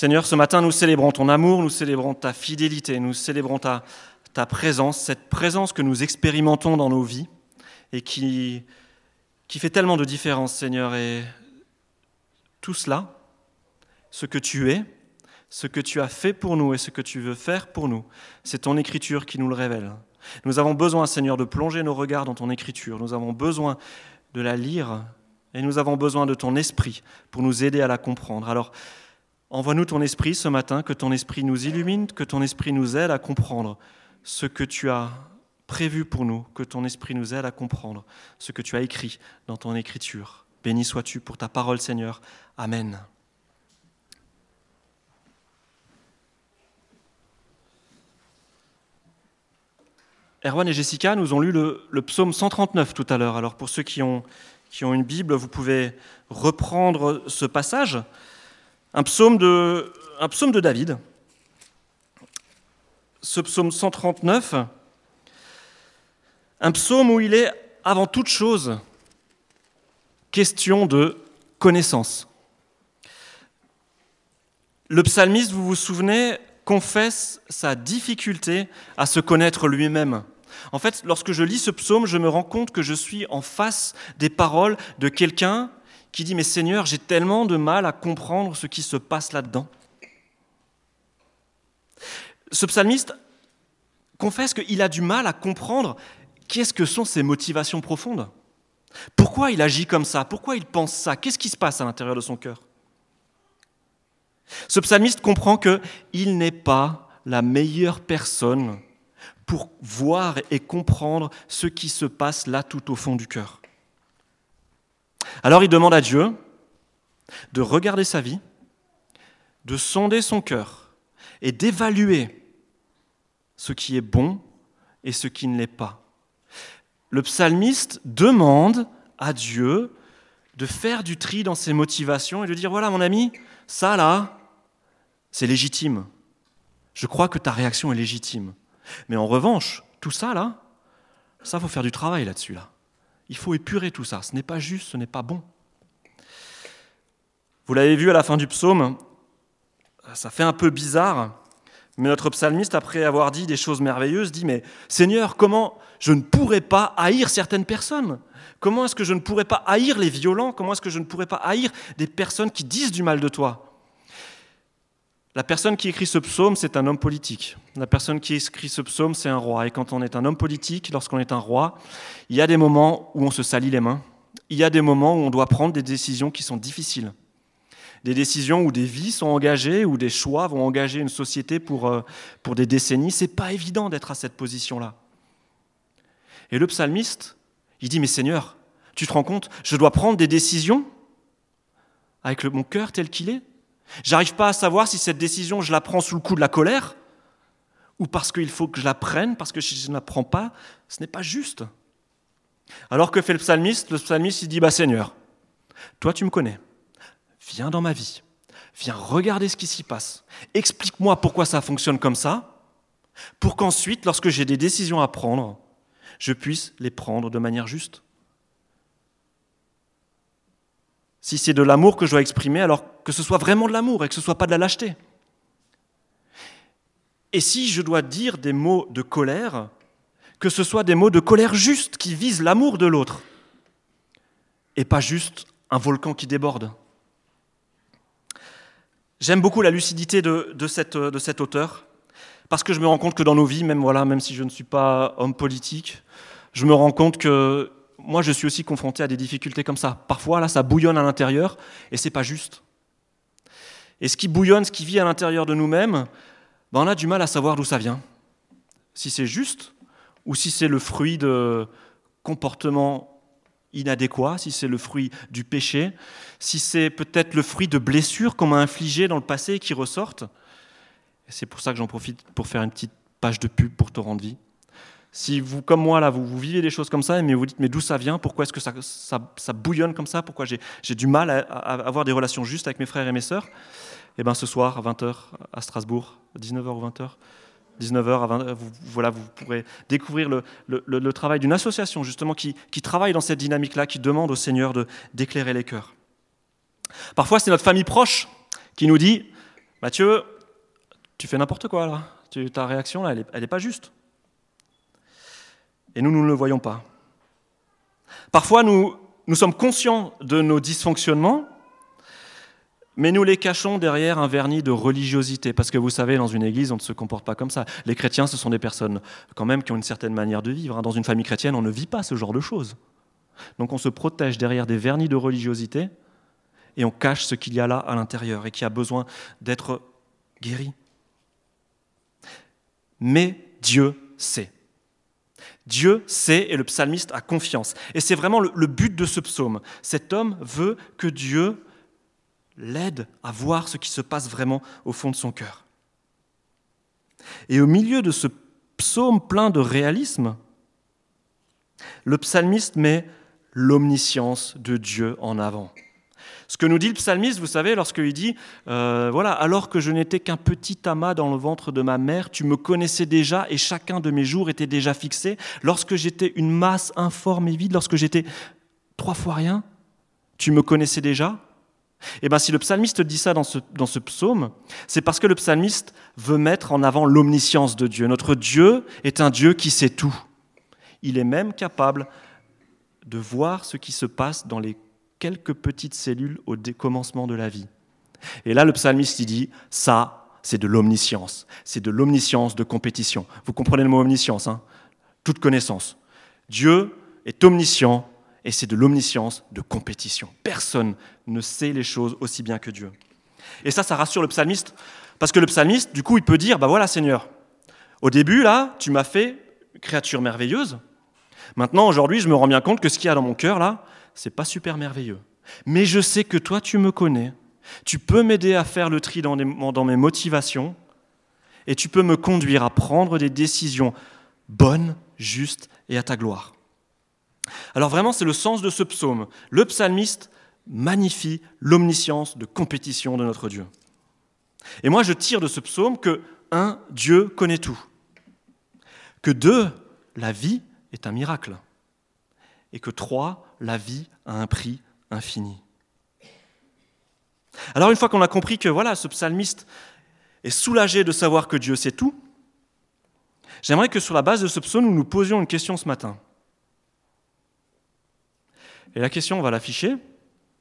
Seigneur, ce matin, nous célébrons ton amour, nous célébrons ta fidélité, nous célébrons ta, ta présence, cette présence que nous expérimentons dans nos vies et qui, qui fait tellement de différence, Seigneur. Et tout cela, ce que tu es, ce que tu as fait pour nous et ce que tu veux faire pour nous, c'est ton écriture qui nous le révèle. Nous avons besoin, Seigneur, de plonger nos regards dans ton écriture. Nous avons besoin de la lire et nous avons besoin de ton esprit pour nous aider à la comprendre. Alors, envoie-nous ton esprit ce matin, que ton esprit nous illumine, que ton esprit nous aide à comprendre ce que tu as prévu pour nous, que ton esprit nous aide à comprendre ce que tu as écrit dans ton écriture. Béni sois-tu pour ta parole, Seigneur. Amen. Erwan et Jessica nous ont lu le, psaume 139 tout à l'heure. Alors pour ceux qui ont, qui ont une Bible, vous pouvez reprendre ce passage, un psaume de, David. Ce psaume 139, un psaume où il est avant toute chose question de connaissance. Le psalmiste, vous vous souvenez, confesse sa difficulté à se connaître lui-même. En fait, lorsque je lis ce psaume, je me rends compte que je suis en face des paroles de quelqu'un qui dit, mais Seigneur, j'ai tellement de mal à comprendre ce qui se passe là-dedans. Ce psalmiste confesse qu'il a du mal à comprendre qu'est-ce que sont ses motivations profondes. Pourquoi il agit comme ça? Pourquoi il pense ça? Qu'est-ce qui se passe à l'intérieur de son cœur? Ce psalmiste comprend qu'il n'est pas la meilleure personne pour voir et comprendre ce qui se passe là tout au fond du cœur. Alors il demande à Dieu de regarder sa vie, de sonder son cœur et d'évaluer ce qui est bon et ce qui ne l'est pas. Le psalmiste demande à Dieu de faire du tri dans ses motivations et de dire, voilà mon ami, ça là, c'est légitime. Je crois que ta réaction est légitime. Mais en revanche, tout ça là, ça faut faire du travail là-dessus là. Il faut épurer tout ça. Ce n'est pas juste, ce n'est pas bon. Vous l'avez vu à la fin du psaume, ça fait un peu bizarre, mais notre psalmiste, après avoir dit des choses merveilleuses, dit Mais Seigneur, comment je ne pourrais pas haïr certaines personnes? Comment est-ce que je ne pourrais pas haïr les violents? Comment est-ce que je ne pourrais pas haïr des personnes qui disent du mal de toi? La personne qui écrit ce psaume, c'est un homme politique. La personne qui écrit ce psaume, c'est un roi. Et quand on est un homme politique, lorsqu'on est un roi, il y a des moments où on se salit les mains. Il y a des moments où on doit prendre des décisions qui sont difficiles. Des décisions où des vies sont engagées, où des choix vont engager une société pour, euh, des décennies. C'est pas évident d'être à cette position-là. Et le psalmiste, il dit, mais Seigneur, tu te rends compte, je dois prendre des décisions avec mon cœur tel qu'il est J'arrive pas à savoir si cette décision, je la prends sous le coup de la colère ou parce qu'il faut que je la prenne, parce que si je ne la prends pas, ce n'est pas juste. Alors que fait le psalmiste? Le psalmiste, il dit, bah Seigneur, toi tu me connais, viens dans ma vie, viens regarder ce qui s'y passe, explique-moi pourquoi ça fonctionne comme ça, pour qu'ensuite, lorsque j'ai des décisions à prendre, je puisse les prendre de manière juste. Si c'est de l'amour que je dois exprimer, alors que ce soit vraiment de l'amour et que ce ne soit pas de la lâcheté. Et si je dois dire des mots de colère, que ce soit des mots de colère justes qui visent l'amour de l'autre, et pas juste un volcan qui déborde. J'aime beaucoup la lucidité de, de, cette, de cet auteur, parce que je me rends compte que dans nos vies, même, voilà, même si je ne suis pas homme politique, je me rends compte que moi, je suis aussi confronté à des difficultés comme ça. Parfois, là, ça bouillonne à l'intérieur et c'est pas juste. Et ce qui bouillonne, ce qui vit à l'intérieur de nous-mêmes, ben, on a du mal à savoir d'où ça vient. Si c'est juste ou si c'est le fruit de comportements inadéquats, si c'est le fruit du péché, si c'est peut-être le fruit de blessures qu'on m'a infligées dans le passé et qui ressortent. c'est pour ça que j'en profite pour faire une petite page de pub pour te rendre vie. Si vous, comme moi, là, vous, vivez des choses comme ça, mais vous dites, mais d'où ça vient Pourquoi est-ce que ça, ça, bouillonne comme ça Pourquoi j'ai du mal à, avoir des relations justes avec mes frères et mes sœurs Eh bien, ce soir, à 20h, à Strasbourg, 19h ou 20h, 19h à 20 vous, voilà, vous pourrez découvrir le, travail d'une association, justement, qui, qui, travaille dans cette dynamique-là, qui demande au Seigneur d'éclairer les cœurs. Parfois, c'est notre famille proche qui nous dit Mathieu, tu fais n'importe quoi là. ta réaction là, elle n'est pas juste. Et nous, nous ne le voyons pas. Parfois, nous, nous sommes conscients de nos dysfonctionnements, mais nous les cachons derrière un vernis de religiosité, parce que vous savez, dans une église, on ne se comporte pas comme ça. Les chrétiens, ce sont des personnes quand même qui ont une certaine manière de vivre. Hein. Dans une famille chrétienne, on ne vit pas ce genre de choses. Donc on se protège derrière des vernis de religiosité et on cache ce qu'il y a là à l'intérieur et qui a besoin d'être guéri. Mais Dieu sait. Dieu sait et le psalmiste a confiance. Et c'est vraiment le, but de ce psaume. Cet homme veut que Dieu l'aide à voir ce qui se passe vraiment au fond de son cœur. Et au milieu de ce psaume plein de réalisme, le psalmiste met l'omniscience de Dieu en avant. Ce que nous dit le psalmiste, vous savez, lorsqu'il dit, euh, voilà, alors que je n'étais qu'un petit amas dans le ventre de ma mère, tu me connaissais déjà et chacun de mes jours était déjà fixé. Lorsque j'étais une masse informe et vide, lorsque j'étais trois fois rien, tu me connaissais déjà. Eh bien, si le psalmiste dit ça dans ce, dans ce psaume, c'est parce que le psalmiste veut mettre en avant l'omniscience de Dieu. Notre Dieu est un Dieu qui sait tout. Il est même capable de voir ce qui se passe dans les quelques petites cellules au commencement de la vie. Et là, le psalmiste, il dit, ça, c'est de l'omniscience. C'est de l'omniscience de compétition. Vous comprenez le mot omniscience, hein? Toute connaissance. Dieu est omniscient et c'est de l'omniscience de compétition. Personne ne sait les choses aussi bien que Dieu. Et ça, ça rassure le psalmiste, parce que le psalmiste, du coup, il peut dire, bah voilà Seigneur, au début, là, tu m'as fait créature merveilleuse. Maintenant, aujourd'hui, je me rends bien compte que ce qu'il y a dans mon cœur, là, c'est pas super merveilleux. Mais je sais que toi, tu me connais. Tu peux m'aider à faire le tri dans, dans mes motivations et tu peux me conduire à prendre des décisions bonnes, justes et à ta gloire. Alors vraiment, c'est le sens de ce psaume. Le psalmiste magnifie l'omniscience de compétition de notre Dieu. Et moi, je tire de ce psaume que, un, Dieu connaît tout. Que deux, la vie est un miracle. Et que trois, la vie a un prix infini. Alors une fois qu'on a compris que voilà, ce psalmiste est soulagé de savoir que Dieu sait tout, j'aimerais que sur la base de ce psaume, nous nous posions une question ce matin. Et la question, on va l'afficher,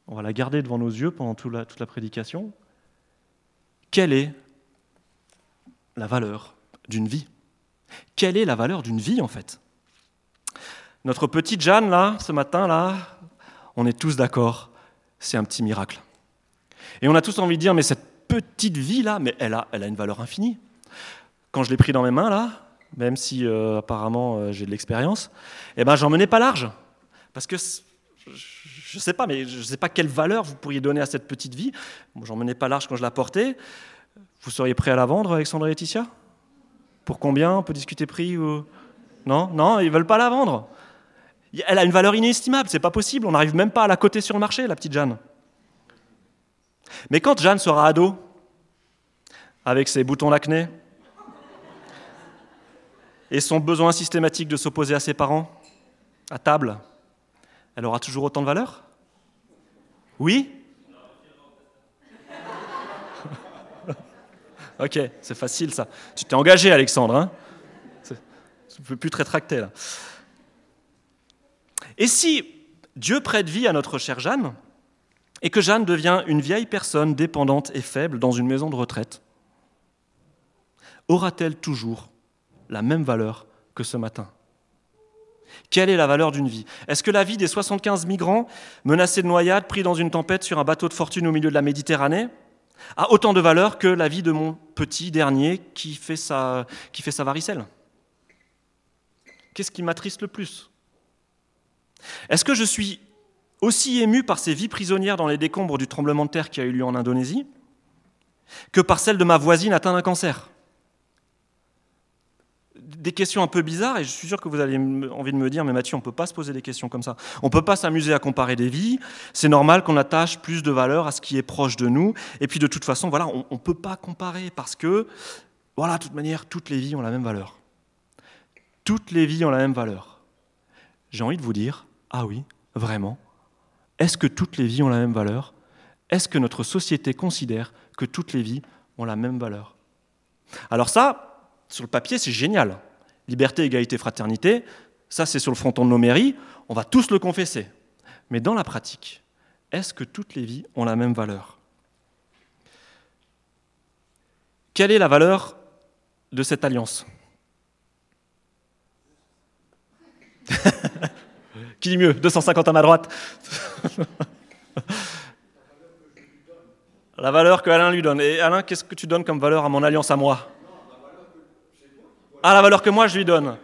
on va la garder devant nos yeux pendant toute la, toute la prédication. Quelle est la valeur d'une vie? Quelle est la valeur d'une vie en fait? Notre petite Jeanne, là, ce matin, là, on est tous d'accord, c'est un petit miracle. Et on a tous envie de dire, mais cette petite vie, là, mais elle a, elle a une valeur infinie. Quand je l'ai pris dans mes mains, là, même si euh, apparemment euh, j'ai de l'expérience, eh ben, j'en menais pas large. Parce que je ne sais pas, mais je ne sais pas quelle valeur vous pourriez donner à cette petite vie. Bon, j'en menais pas large quand je la portais. Vous seriez prêt à la vendre, Alexandre et Laetitia? Pour combien? On peut discuter prix ou... Non? Non, ils veulent pas la vendre. Elle a une valeur inestimable, c'est pas possible, on n'arrive même pas à la coter sur le marché, la petite Jeanne. Mais quand Jeanne sera ado, avec ses boutons d'acné, et son besoin systématique de s'opposer à ses parents, à table, elle aura toujours autant de valeur? Oui? Ok, c'est facile ça. Tu t'es engagé, Alexandre. Hein? Tu ne peux plus te rétracter là. Et si Dieu prête vie à notre chère Jeanne, et que Jeanne devient une vieille personne dépendante et faible dans une maison de retraite, aura-t-elle toujours la même valeur que ce matin? Quelle est la valeur d'une vie? Est-ce que la vie des 75 migrants menacés de noyade, pris dans une tempête sur un bateau de fortune au milieu de la Méditerranée, a autant de valeur que la vie de mon petit dernier qui fait sa, qui fait sa varicelle? Qu'est-ce qui m'attriste le plus? Est-ce que je suis aussi ému par ces vies prisonnières dans les décombres du tremblement de terre qui a eu lieu en Indonésie que par celle de ma voisine atteinte d'un cancer? Des questions un peu bizarres, et je suis sûr que vous avez envie de me dire, mais Mathieu, on ne peut pas se poser des questions comme ça. On ne peut pas s'amuser à comparer des vies. C'est normal qu'on attache plus de valeur à ce qui est proche de nous. Et puis de toute façon, voilà, on ne peut pas comparer parce que, voilà, de toute manière, toutes les vies ont la même valeur. Toutes les vies ont la même valeur. J'ai envie de vous dire, ah oui, vraiment Est-ce que toutes les vies ont la même valeur? Est-ce que notre société considère que toutes les vies ont la même valeur? Alors ça, sur le papier, c'est génial. Liberté, égalité, fraternité, ça c'est sur le fronton de nos mairies, on va tous le confesser. Mais dans la pratique, est-ce que toutes les vies ont la même valeur? Quelle est la valeur de cette alliance? Qui dit mieux? 250 à ma droite. La valeur que Alain lui donne. Et Alain, qu'est-ce que tu donnes comme valeur à mon alliance à moi? Ah, la valeur que moi je lui donne.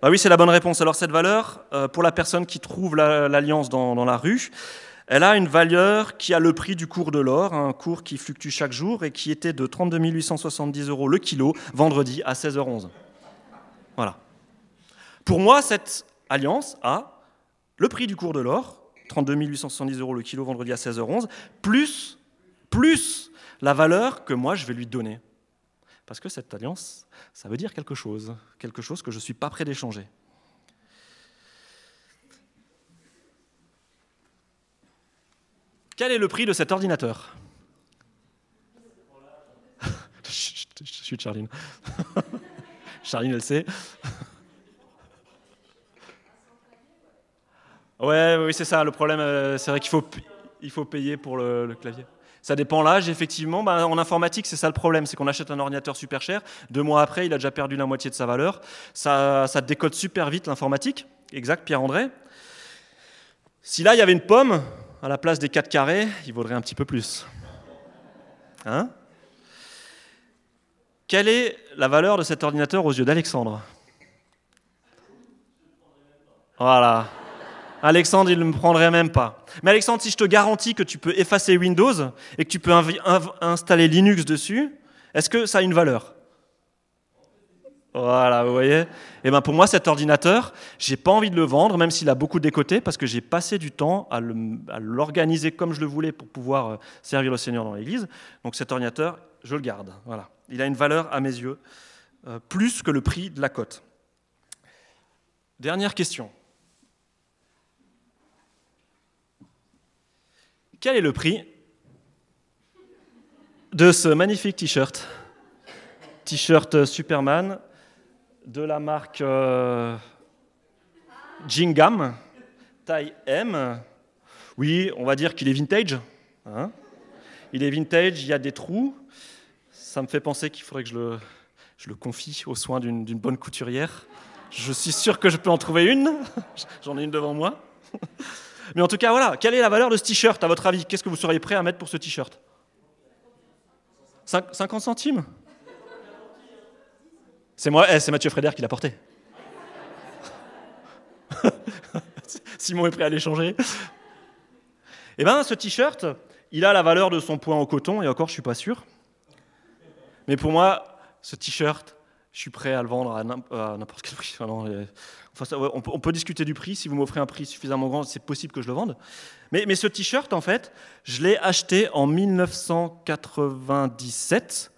Bah oui, c'est la bonne réponse. Alors cette valeur, euh, pour la personne qui trouve l'alliance dans, la rue, elle a une valeur qui a le prix du cours de l'or, un cours qui fluctue chaque jour et qui était de 32 870 euros le kilo vendredi à 16h11. Voilà. Pour moi, cette alliance a le prix du cours de l'or, 32 870 euros le kilo vendredi à 16h11, plus, plus la valeur que moi je vais lui donner. Parce que cette alliance, ça veut dire quelque chose, quelque chose que je ne suis pas prêt d'échanger. Quel est le prix de cet ordinateur? Je suis Charline. Charline, elle sait. Ouais, oui, c'est ça. Le problème, euh, c'est vrai qu'il faut, il faut payer pour le, clavier. Ça dépend l'âge, effectivement. Ben, en informatique, c'est ça le problème, c'est qu'on achète un ordinateur super cher. Deux mois après, il a déjà perdu la moitié de sa valeur. Ça, ça décode super vite l'informatique. Exact, Pierre-André. Si là, il y avait une pomme à la place des 4 carrés, il vaudrait un petit peu plus. Hein? Quelle est la valeur de cet ordinateur aux yeux d'Alexandre? Voilà. Alexandre, il ne me prendrait même pas. Mais Alexandre, si je te garantis que tu peux effacer Windows et que tu peux installer Linux dessus, est-ce que ça a une valeur? Voilà, vous voyez? Et eh ben pour moi, cet ordinateur, j'ai pas envie de le vendre, même s'il a beaucoup décoté, parce que j'ai passé du temps à l'organiser comme je le voulais pour pouvoir euh, servir le Seigneur dans l'Église. Donc cet ordinateur, je le garde. Voilà, il a une valeur à mes yeux euh, plus que le prix de la cote. Dernière question. Quel est le prix de ce magnifique t-shirt T-shirt Superman de la marque euh, Jingam, taille M. Oui, on va dire qu'il est vintage. Hein. il est vintage, il y a des trous. Ça me fait penser qu'il faudrait que je le, je le confie aux soins d'une bonne couturière. Je suis sûr que je peux en trouver une. J'en ai une devant moi. Mais en tout cas, voilà, quelle est la valeur de ce t-shirt à votre avis? Qu'est-ce que vous seriez prêt à mettre pour ce t-shirt? 50 centimes? C'est moi, eh, c'est Mathieu Frédère qui l'a porté. Simon est prêt à l'échanger. Eh bien, ce t-shirt, il a la valeur de son point au coton, et encore, je suis pas sûr. Mais pour moi, ce t-shirt, je suis prêt à le vendre à n'importe quel prix. on, peut, discuter du prix. Si vous m'offrez un prix suffisamment grand, c'est possible que je le vende. Mais, mais ce t-shirt, en fait, je l'ai acheté en 1997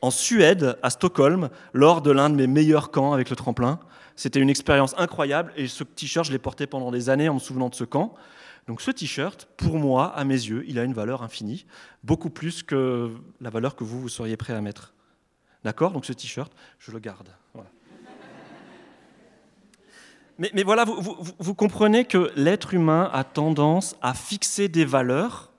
en Suède, à Stockholm, lors de l'un de mes meilleurs camps avec le tremplin. C'était une expérience incroyable et ce t-shirt, je l'ai porté pendant des années en me souvenant de ce camp. Donc ce t-shirt, pour moi, à mes yeux, il a une valeur infinie, beaucoup plus que la valeur que vous, vous seriez prêt à mettre. D'accord Donc ce t-shirt, je le garde. Mais, voilà, vous, comprenez que l'être humain a tendance à fixer des valeurs.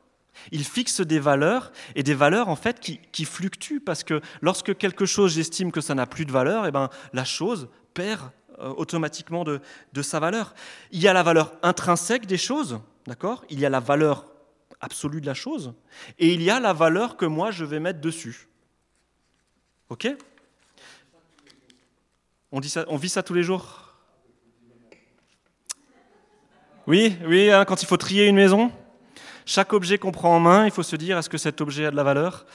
Il fixe des valeurs et des valeurs en fait qui, fluctuent parce que lorsque quelque chose j'estime que ça n'a plus de valeur, et eh ben, la chose perd euh, automatiquement de, de sa valeur. Il y a la valeur intrinsèque des choses, d'accord? Il y a la valeur absolue de la chose et il y a la valeur que moi je vais mettre dessus. Ok on, vit ça tous les jours Oui, oui, hein, quand il faut trier une maison, chaque objet qu'on prend en main, il faut se dire est-ce que cet objet a de la valeur?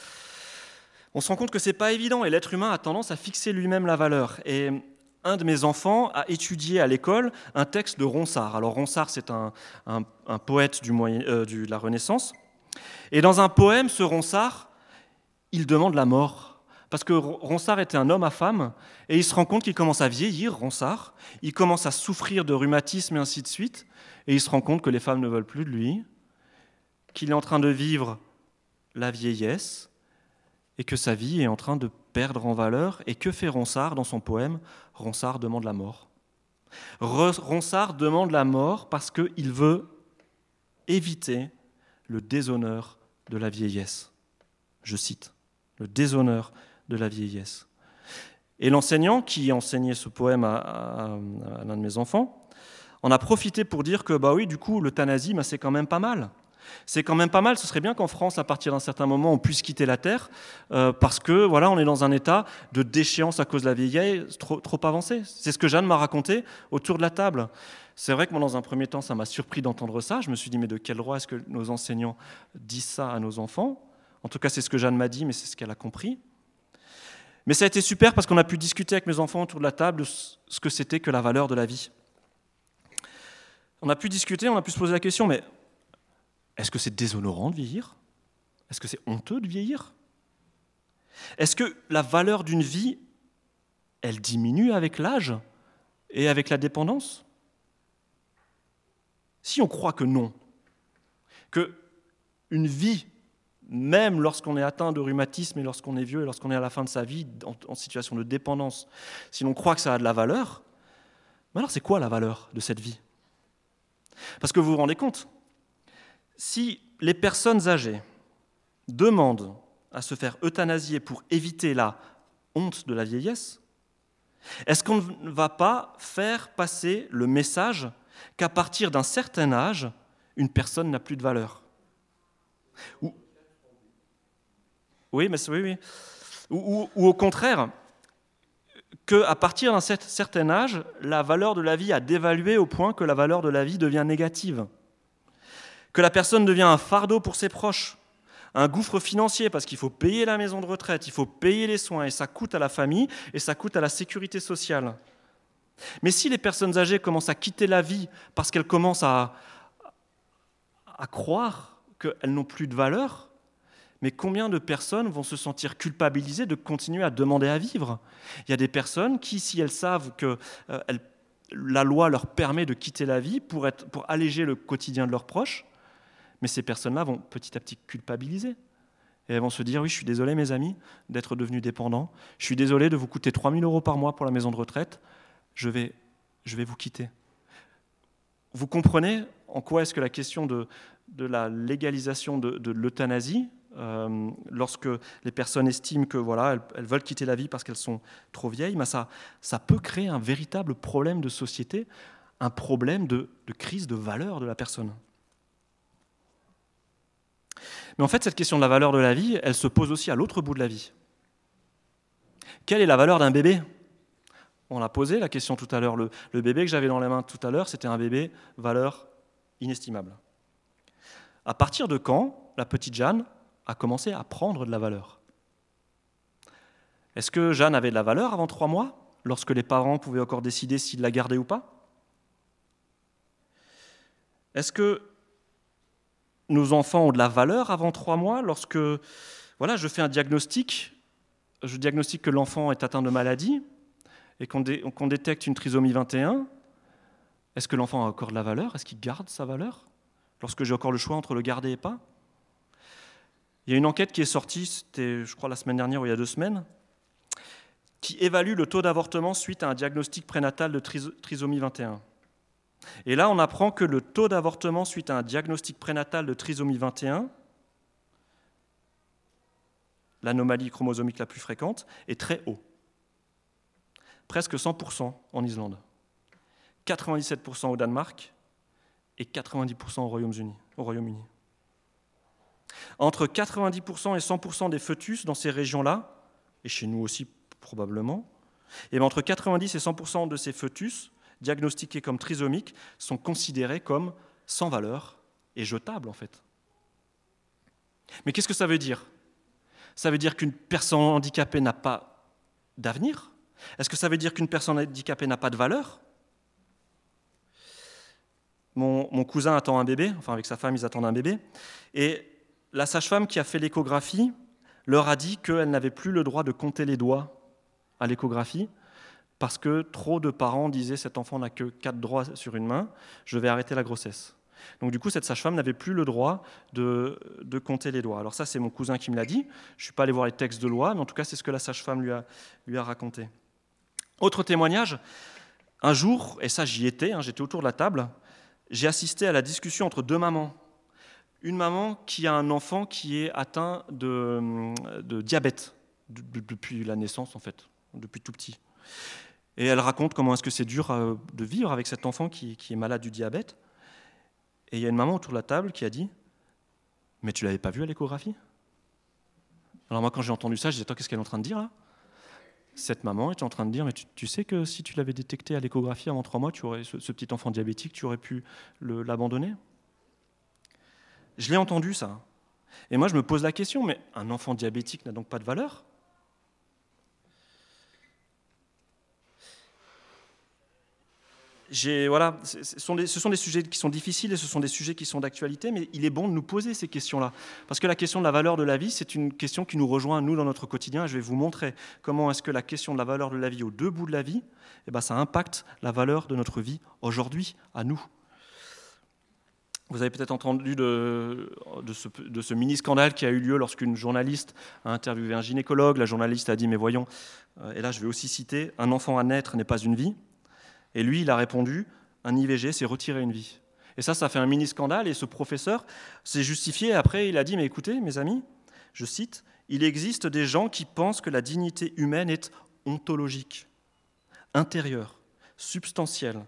On se rend compte que ce n'est pas évident et l'être humain a tendance à fixer lui-même la valeur. Et un de mes enfants a étudié à l'école un texte de Ronsard. Alors Ronsard, c'est un, poète du moyen, euh, de la Renaissance. Et dans un poème, ce Ronsard, il demande la mort parce que Ronsard était un homme à femme, et il se rend compte qu'il commence à vieillir, Ronsard, il commence à souffrir de rhumatisme et ainsi de suite, et il se rend compte que les femmes ne veulent plus de lui, qu'il est en train de vivre la vieillesse, et que sa vie est en train de perdre en valeur. Et que fait Ronsard dans son poème? Ronsard demande la mort. Ronsard demande la mort parce qu'il veut éviter le déshonneur de la vieillesse. Je cite, le déshonneur de la vieillesse. Et l'enseignant qui enseignait ce poème à, l'un de mes enfants en a profité pour dire que, bah oui, du coup, l'euthanasie, bah, c'est quand même pas mal. C'est quand même pas mal. Ce serait bien qu'en France, à partir d'un certain moment, on puisse quitter la Terre, euh, parce que voilà, on est dans un état de déchéance à cause de la vieillesse trop, trop avancé. C'est ce que Jeanne m'a raconté autour de la table. C'est vrai que moi, dans un premier temps, ça m'a surpris d'entendre ça. Je me suis dit, mais de quel droit est-ce que nos enseignants disent ça à nos enfants? En tout cas, c'est ce que Jeanne m'a dit, mais c'est ce qu'elle a compris. Mais ça a été super parce qu'on a pu discuter avec mes enfants autour de la table de ce que c'était que la valeur de la vie. On a pu discuter, on a pu se poser la question, mais est-ce que c'est déshonorant de vieillir? Est-ce que c'est honteux de vieillir? Est-ce que la valeur d'une vie, elle diminue avec l'âge et avec la dépendance? Si on croit que non, que une vie, même lorsqu'on est atteint de rhumatisme et lorsqu'on est vieux et lorsqu'on est à la fin de sa vie en, situation de dépendance, si l'on croit que ça a de la valeur, alors c'est quoi la valeur de cette vie? Parce que vous vous rendez compte, si les personnes âgées demandent à se faire euthanasier pour éviter la honte de la vieillesse, est-ce qu'on ne va pas faire passer le message qu'à partir d'un certain âge, une personne n'a plus de valeur? Oui, mais oui, oui. Ou, au contraire, qu'à partir d'un certain âge, la valeur de la vie a dévalué au point que la valeur de la vie devient négative que la personne devient un fardeau pour ses proches, un gouffre financier parce qu'il faut payer la maison de retraite, il faut payer les soins et ça coûte à la famille et ça coûte à la sécurité sociale. Mais si les personnes âgées commencent à quitter la vie parce qu'elles commencent à croire qu'elles n'ont plus de valeur, mais combien de personnes vont se sentir culpabilisées de continuer à demander à vivre? Il y a des personnes qui, si elles savent que euh, la loi leur permet de quitter la vie pour, alléger le quotidien de leurs proches, mais ces personnes-là vont petit à petit culpabiliser. Et elles vont se dire, oui, je suis désolé mes amis d'être devenu dépendant, je suis désolé de vous coûter 3000 euros par mois pour la maison de retraite, je vais, vous quitter. Vous comprenez en quoi est-ce que la question de, la légalisation de l'euthanasie, euh, lorsque les personnes estiment que voilà, elles, veulent quitter la vie parce qu'elles sont trop vieilles, mais ça, peut créer un véritable problème de société, un problème de, de crise de valeur de la personne. Mais en fait, cette question de la valeur de la vie, elle se pose aussi à l'autre bout de la vie. Quelle est la valeur d'un bébé? On l'a posé la question tout à l'heure. Le, bébé que j'avais dans les mains tout à l'heure, c'était un bébé valeur inestimable. À partir de quand la petite Jeanne a commencé à prendre de la valeur. Est-ce que Jeanne avait de la valeur avant trois mois, lorsque les parents pouvaient encore décider s'ils la gardaient ou pas? Est-ce que nos enfants ont de la valeur avant trois mois lorsque voilà, je fais un diagnostic, je diagnostique que l'enfant est atteint de maladie et qu'on détecte une trisomie 21. Est-ce que l'enfant a encore de la valeur? Est-ce qu'il garde sa valeur? Lorsque j'ai encore le choix entre le garder et pas? Il y a une enquête qui est sortie, c'était je crois la semaine dernière ou il y a deux semaines, qui évalue le taux d'avortement suite à un diagnostic prénatal de trisomie 21. Et là, on apprend que le taux d'avortement suite à un diagnostic prénatal de trisomie 21, l'anomalie chromosomique la plus fréquente, est très haut. Presque 100% en Islande, 97% au Danemark et 90% au Royaume-Uni. Royaume Entre 90% et 100% des fœtus dans ces régions-là, et chez nous aussi probablement, et entre 90 et 100% de ces fœtus diagnostiqués comme trisomiques sont considérés comme sans valeur et jetables en fait. Mais qu'est-ce que ça veut dire? Ça veut dire qu'une personne handicapée n'a pas d'avenir? Est-ce que ça veut dire qu'une personne handicapée n'a pas de valeur? Mon, mon, cousin attend un bébé, enfin avec sa femme ils attendent un bébé, et la sage-femme qui a fait l'échographie leur a dit qu'elle n'avait plus le droit de compter les doigts à l'échographie, parce que trop de parents disaient cet enfant n'a que quatre doigts sur une main, je vais arrêter la grossesse. Donc du coup, cette sage-femme n'avait plus le droit de, compter les doigts. Alors ça, c'est mon cousin qui me l'a dit. Je ne suis pas allé voir les textes de loi, mais en tout cas, c'est ce que la sage-femme lui a, lui a raconté. Autre témoignage, un jour, et ça j'y étais, hein, j'étais autour de la table, j'ai assisté à la discussion entre deux mamans. Une maman qui a un enfant qui est atteint de, diabète depuis la naissance, en fait, depuis tout petit. Et elle raconte comment est-ce que c'est dur euh, de vivre avec cet enfant qui, est malade du diabète. Et il y a une maman autour de la table qui a dit Mais tu l'avais pas vu à l'échographie? Alors moi, quand j'ai entendu ça, je dit Attends, qu'est-ce qu'elle est en train de dire là? Cette maman est en train de dire Mais tu, sais que si tu l'avais détecté à l'échographie avant trois mois, ce, petit enfant diabétique, tu aurais pu l'abandonner? Je l'ai entendu ça. Et moi, je me pose la question Mais un enfant diabétique n'a donc pas de valeur? Voilà, ce sont, des, sujets qui sont difficiles et ce sont des sujets qui sont d'actualité, mais il est bon de nous poser ces questions-là. Parce que la question de la valeur de la vie, c'est une question qui nous rejoint, nous, dans notre quotidien. Je vais vous montrer comment est-ce que la question de la valeur de la vie au deux bouts de la vie, eh ben, ça impacte la valeur de notre vie aujourd'hui, à nous. Vous avez peut-être entendu de, ce, mini-scandale qui a eu lieu lorsqu'une journaliste a interviewé un gynécologue. La journaliste a dit, mais voyons, euh, et là je vais aussi citer, un enfant à naître n'est pas une vie. Et lui, il a répondu, un IVG, c'est retirer une vie. Et ça, ça fait un mini scandale. Et ce professeur s'est justifié. Après, il a dit, mais écoutez, mes amis, je cite, il existe des gens qui pensent que la dignité humaine est ontologique, intérieure, substantielle,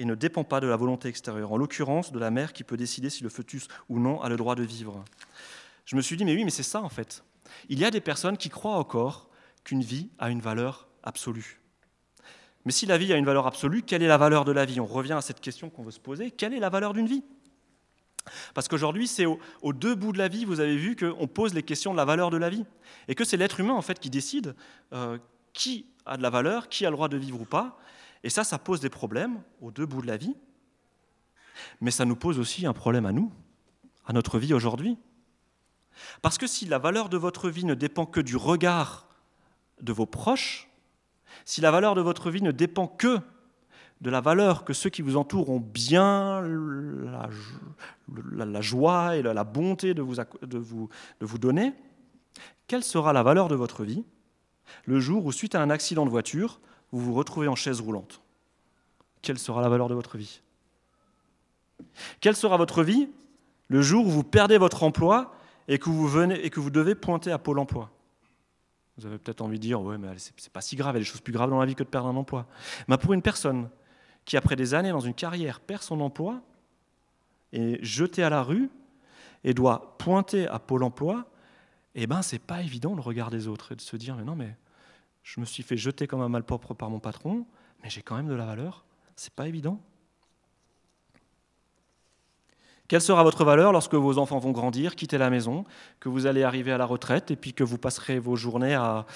et ne dépend pas de la volonté extérieure, en l'occurrence de la mère qui peut décider si le fœtus ou non a le droit de vivre. Je me suis dit, mais oui, mais c'est ça en fait. Il y a des personnes qui croient encore qu'une vie a une valeur absolue. Mais si la vie a une valeur absolue, quelle est la valeur de la vie? On revient à cette question qu'on veut se poser. Quelle est la valeur d'une vie? Parce qu'aujourd'hui, c'est aux deux bouts de la vie, vous avez vu qu'on pose les questions de la valeur de la vie. Et que c'est l'être humain, en fait, qui décide euh, qui a de la valeur, qui a le droit de vivre ou pas. Et ça, ça pose des problèmes aux deux bouts de la vie. Mais ça nous pose aussi un problème à nous, à notre vie aujourd'hui. Parce que si la valeur de votre vie ne dépend que du regard de vos proches, si la valeur de votre vie ne dépend que de la valeur que ceux qui vous entourent ont bien la, joie et la, bonté de vous, de, vous, de vous donner, quelle sera la valeur de votre vie le jour où, suite à un accident de voiture, vous vous retrouvez en chaise roulante. Quelle sera la valeur de votre vie? Quelle sera votre vie le jour où vous perdez votre emploi et que vous, venez, et que vous devez pointer à Pôle emploi? Vous avez peut-être envie de dire, ouais, mais c'est pas si grave, il y a des choses plus graves dans la vie que de perdre un emploi. Mais pour une personne qui, après des années dans une carrière, perd son emploi, est jetée à la rue et doit pointer à Pôle emploi, eh ben, c'est pas évident le regard des autres et de se dire, mais non, mais je me suis fait jeter comme un malpropre par mon patron, mais j'ai quand même de la valeur. C'est pas évident. Quelle sera votre valeur lorsque vos enfants vont grandir, quitter la maison, que vous allez arriver à la retraite et puis que vous passerez vos journées à,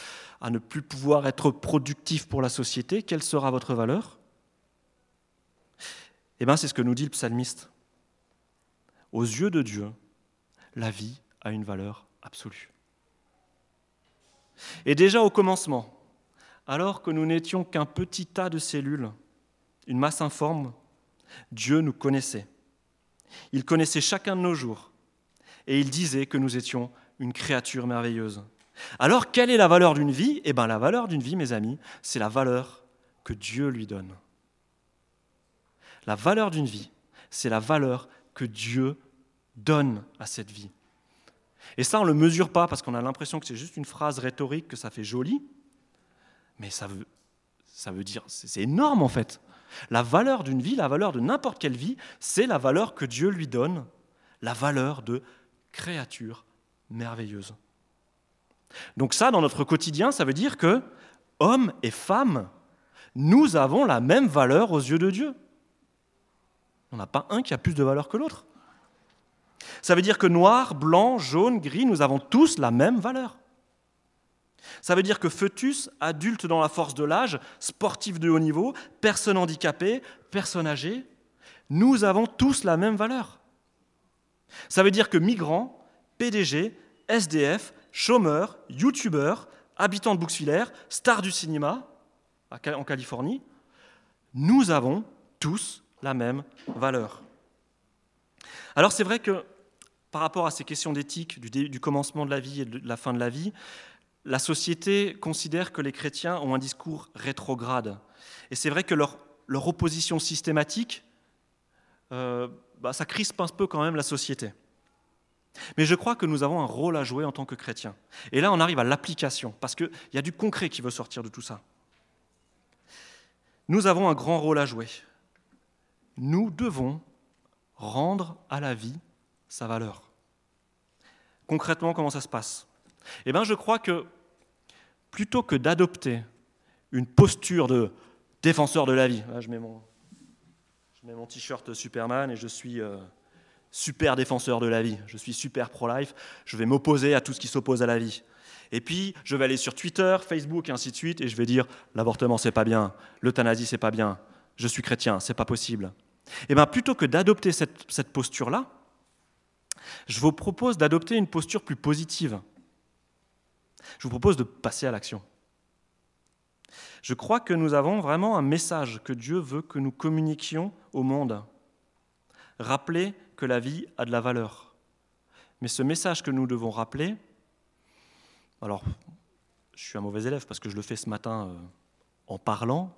ne plus pouvoir être productif pour la société? Quelle sera votre valeur? Eh bien, c'est ce que nous dit le psalmiste. Aux yeux de Dieu, la vie a une valeur absolue. Et déjà au commencement, alors que nous n'étions qu'un petit tas de cellules, une masse informe, Dieu nous connaissait. Il connaissait chacun de nos jours et il disait que nous étions une créature merveilleuse. Alors, quelle est la valeur d'une vie? Eh bien, la valeur d'une vie, mes amis, c'est la valeur que Dieu lui donne. La valeur d'une vie, c'est la valeur que Dieu donne à cette vie. Et ça, on ne le mesure pas parce qu'on a l'impression que c'est juste une phrase rhétorique, que ça fait joli, mais ça veut, ça veut dire, c'est énorme en fait. La valeur d'une vie, la valeur de n'importe quelle vie, c'est la valeur que Dieu lui donne, la valeur de créature merveilleuse. Donc ça, dans notre quotidien, ça veut dire que hommes et femmes, nous avons la même valeur aux yeux de Dieu. On n'a pas un qui a plus de valeur que l'autre. Ça veut dire que noir, blanc, jaune, gris, nous avons tous la même valeur. Ça veut dire que fœtus, adulte dans la force de l'âge, sportif de haut niveau, personne handicapée, personne âgée, nous avons tous la même valeur. Ça veut dire que migrants, PDG, SDF, chômeurs, youtubeurs, habitants de Bouxwiller, stars du cinéma en Californie, nous avons tous la même valeur. Alors c'est vrai que par rapport à ces questions d'éthique, du, commencement de la vie et de la fin de la vie, la société considère que les chrétiens ont un discours rétrograde. Et c'est vrai que leur, opposition systématique, euh, bah, ça crispe un peu quand même la société. Mais je crois que nous avons un rôle à jouer en tant que chrétiens. Et là, on arrive à l'application, parce qu'il y a du concret qui veut sortir de tout ça. Nous avons un grand rôle à jouer. Nous devons rendre à la vie sa valeur. Concrètement, comment ça se passe? Eh bien, je crois que plutôt que d'adopter une posture de défenseur de la vie, là, je mets mon, mon t-shirt Superman et je suis euh, super défenseur de la vie, je suis super pro-life, je vais m'opposer à tout ce qui s'oppose à la vie. Et puis, je vais aller sur Twitter, Facebook et ainsi de suite, et je vais dire l'avortement, c'est pas bien, l'euthanasie, c'est pas bien, je suis chrétien, c'est pas possible. Et eh bien, plutôt que d'adopter cette posture-là, je vous propose d'adopter une posture plus positive. Je vous propose de passer à l'action. Je crois que nous avons vraiment un message que Dieu veut que nous communiquions au monde. Rappeler que la vie a de la valeur. Mais ce message que nous devons rappeler, alors je suis un mauvais élève parce que je le fais ce matin euh, en parlant,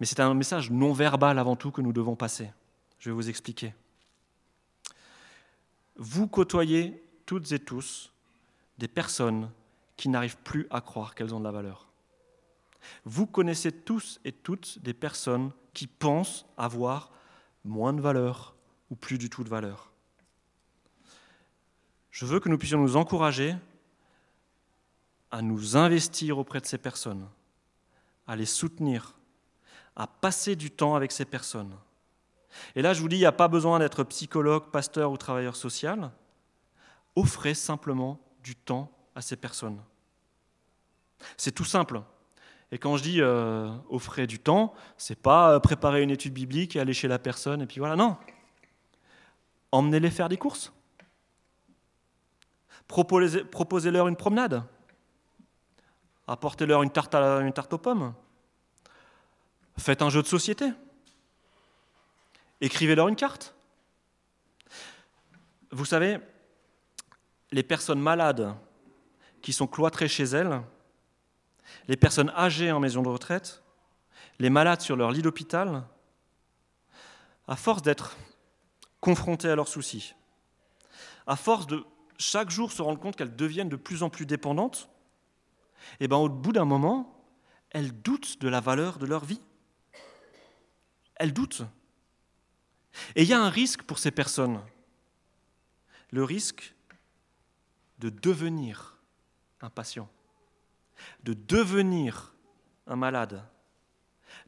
mais c'est un message non verbal avant tout que nous devons passer. Je vais vous expliquer. Vous côtoyez toutes et tous des personnes qui n'arrivent plus à croire qu'elles ont de la valeur. Vous connaissez tous et toutes des personnes qui pensent avoir moins de valeur ou plus du tout de valeur. Je veux que nous puissions nous encourager à nous investir auprès de ces personnes, à les soutenir, à passer du temps avec ces personnes et là, je vous dis, il n'y a pas besoin d'être psychologue, pasteur ou travailleur social. Offrez simplement du temps à ces personnes. C'est tout simple. Et quand je dis euh, offrez du temps, c'est pas euh, préparer une étude biblique et aller chez la personne et puis voilà, non. Emmenez-les faire des courses. Proposez-leur une promenade. Apportez-leur une tarte, une tarte aux pommes. Faites un jeu de société. Écrivez-leur une carte. Vous savez, les personnes malades qui sont cloîtrées chez elles, les personnes âgées en maison de retraite, les malades sur leur lit d'hôpital, à force d'être confrontées à leurs soucis, à force de chaque jour se rendre compte qu'elles deviennent de plus en plus dépendantes, et eh ben, au bout d'un moment, elles doutent de la valeur de leur vie. Elles doutent. Et il y a un risque pour ces personnes, le risque de devenir un patient, de devenir un malade,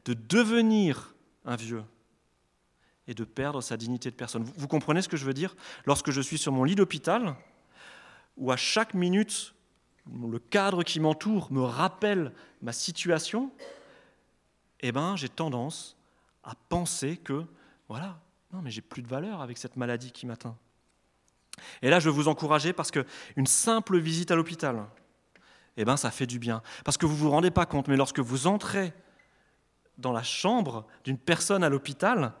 de devenir un vieux et de perdre sa dignité de personne. Vous, comprenez ce que je veux dire? Lorsque je suis sur mon lit d'hôpital, où à chaque minute, le cadre qui m'entoure me rappelle ma situation, eh ben, j'ai tendance à penser que, voilà, non, mais j'ai plus de valeur avec cette maladie qui m'atteint. Et là, je veux vous encourager parce qu'une simple visite à l'hôpital, eh ben, ça fait du bien. Parce que vous ne vous rendez pas compte, mais lorsque vous entrez dans la chambre d'une personne à l'hôpital,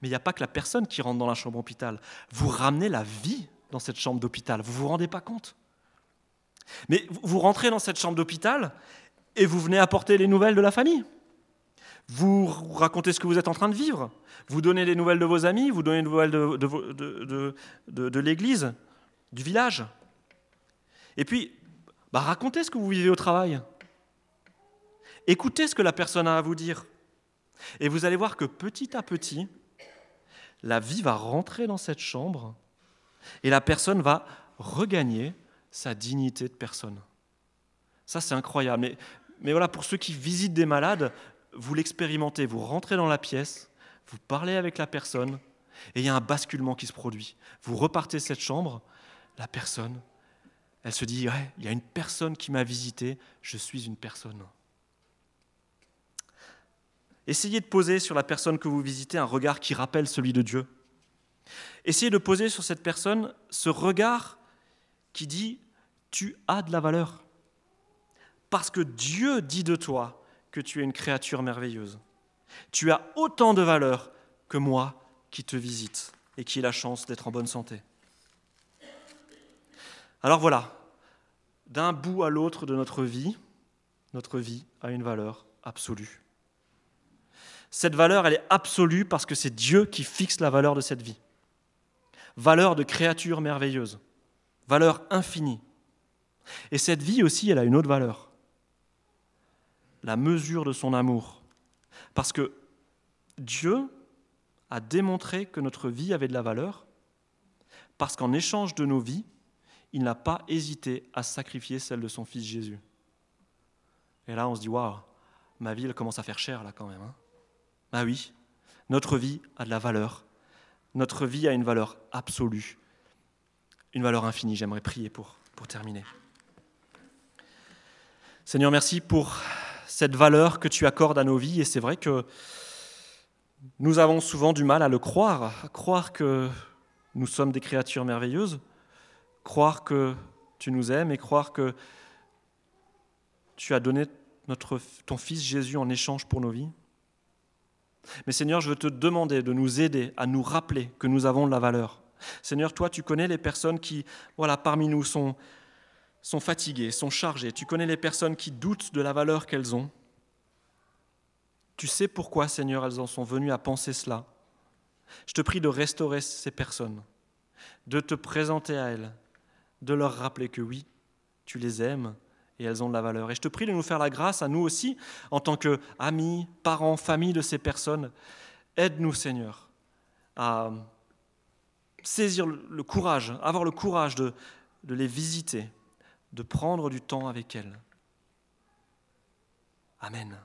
mais il n'y a pas que la personne qui rentre dans la chambre d'hôpital. Vous ramenez la vie dans cette chambre d'hôpital. Vous ne vous rendez pas compte. Mais vous rentrez dans cette chambre d'hôpital et vous venez apporter les nouvelles de la famille vous racontez ce que vous êtes en train de vivre, vous donnez des nouvelles de vos amis, vous donnez des nouvelles de, l'église, du village. Et puis, bah, racontez ce que vous vivez au travail. Écoutez ce que la personne a à vous dire. Et vous allez voir que petit à petit, la vie va rentrer dans cette chambre et la personne va regagner sa dignité de personne. Ça, c'est incroyable. Mais voilà, pour ceux qui visitent des malades, vous l'expérimentez, vous rentrez dans la pièce, vous parlez avec la personne, et il y a un basculement qui se produit. Vous repartez cette chambre, la personne, elle se dit, il y a une personne qui m'a visité, je suis une personne. Essayez de poser sur la personne que vous visitez un regard qui rappelle celui de Dieu. Essayez de poser sur cette personne ce regard qui dit, tu as de la valeur. Parce que Dieu dit de toi, tu es une créature merveilleuse. Tu as autant de valeur que moi qui te visite et qui ai la chance d'être en bonne santé. Alors voilà, d'un bout à l'autre de notre vie, notre vie a une valeur absolue. Cette valeur, elle est absolue parce que c'est Dieu qui fixe la valeur de cette vie. Valeur de créature merveilleuse, valeur infinie. Et cette vie aussi, elle a une autre valeur. La mesure de son amour. Parce que Dieu a démontré que notre vie avait de la valeur, parce qu'en échange de nos vies, il n'a pas hésité à sacrifier celle de son fils Jésus. Et là, on se dit, waouh, ma vie, elle commence à faire cher, là, quand même. Hein. ah oui, notre vie a de la valeur. Notre vie a une valeur absolue, une valeur infinie. J'aimerais prier pour, pour terminer. Seigneur, merci pour cette valeur que tu accordes à nos vies. Et c'est vrai que nous avons souvent du mal à le croire, à croire que nous sommes des créatures merveilleuses, croire que tu nous aimes et croire que tu as donné notre, ton Fils Jésus en échange pour nos vies. Mais Seigneur, je veux te demander de nous aider à nous rappeler que nous avons de la valeur. Seigneur, toi, tu connais les personnes qui, voilà, parmi nous sont, sont fatiguées, sont chargées. Tu connais les personnes qui doutent de la valeur qu'elles ont. Tu sais pourquoi, Seigneur, elles en sont venues à penser cela. Je te prie de restaurer ces personnes, de te présenter à elles, de leur rappeler que oui, tu les aimes et elles ont de la valeur. Et je te prie de nous faire la grâce à nous aussi, en tant qu'amis, parents, famille de ces personnes. Aide-nous, Seigneur, à saisir le courage, avoir le courage de, de les visiter, de prendre du temps avec elles. Amen.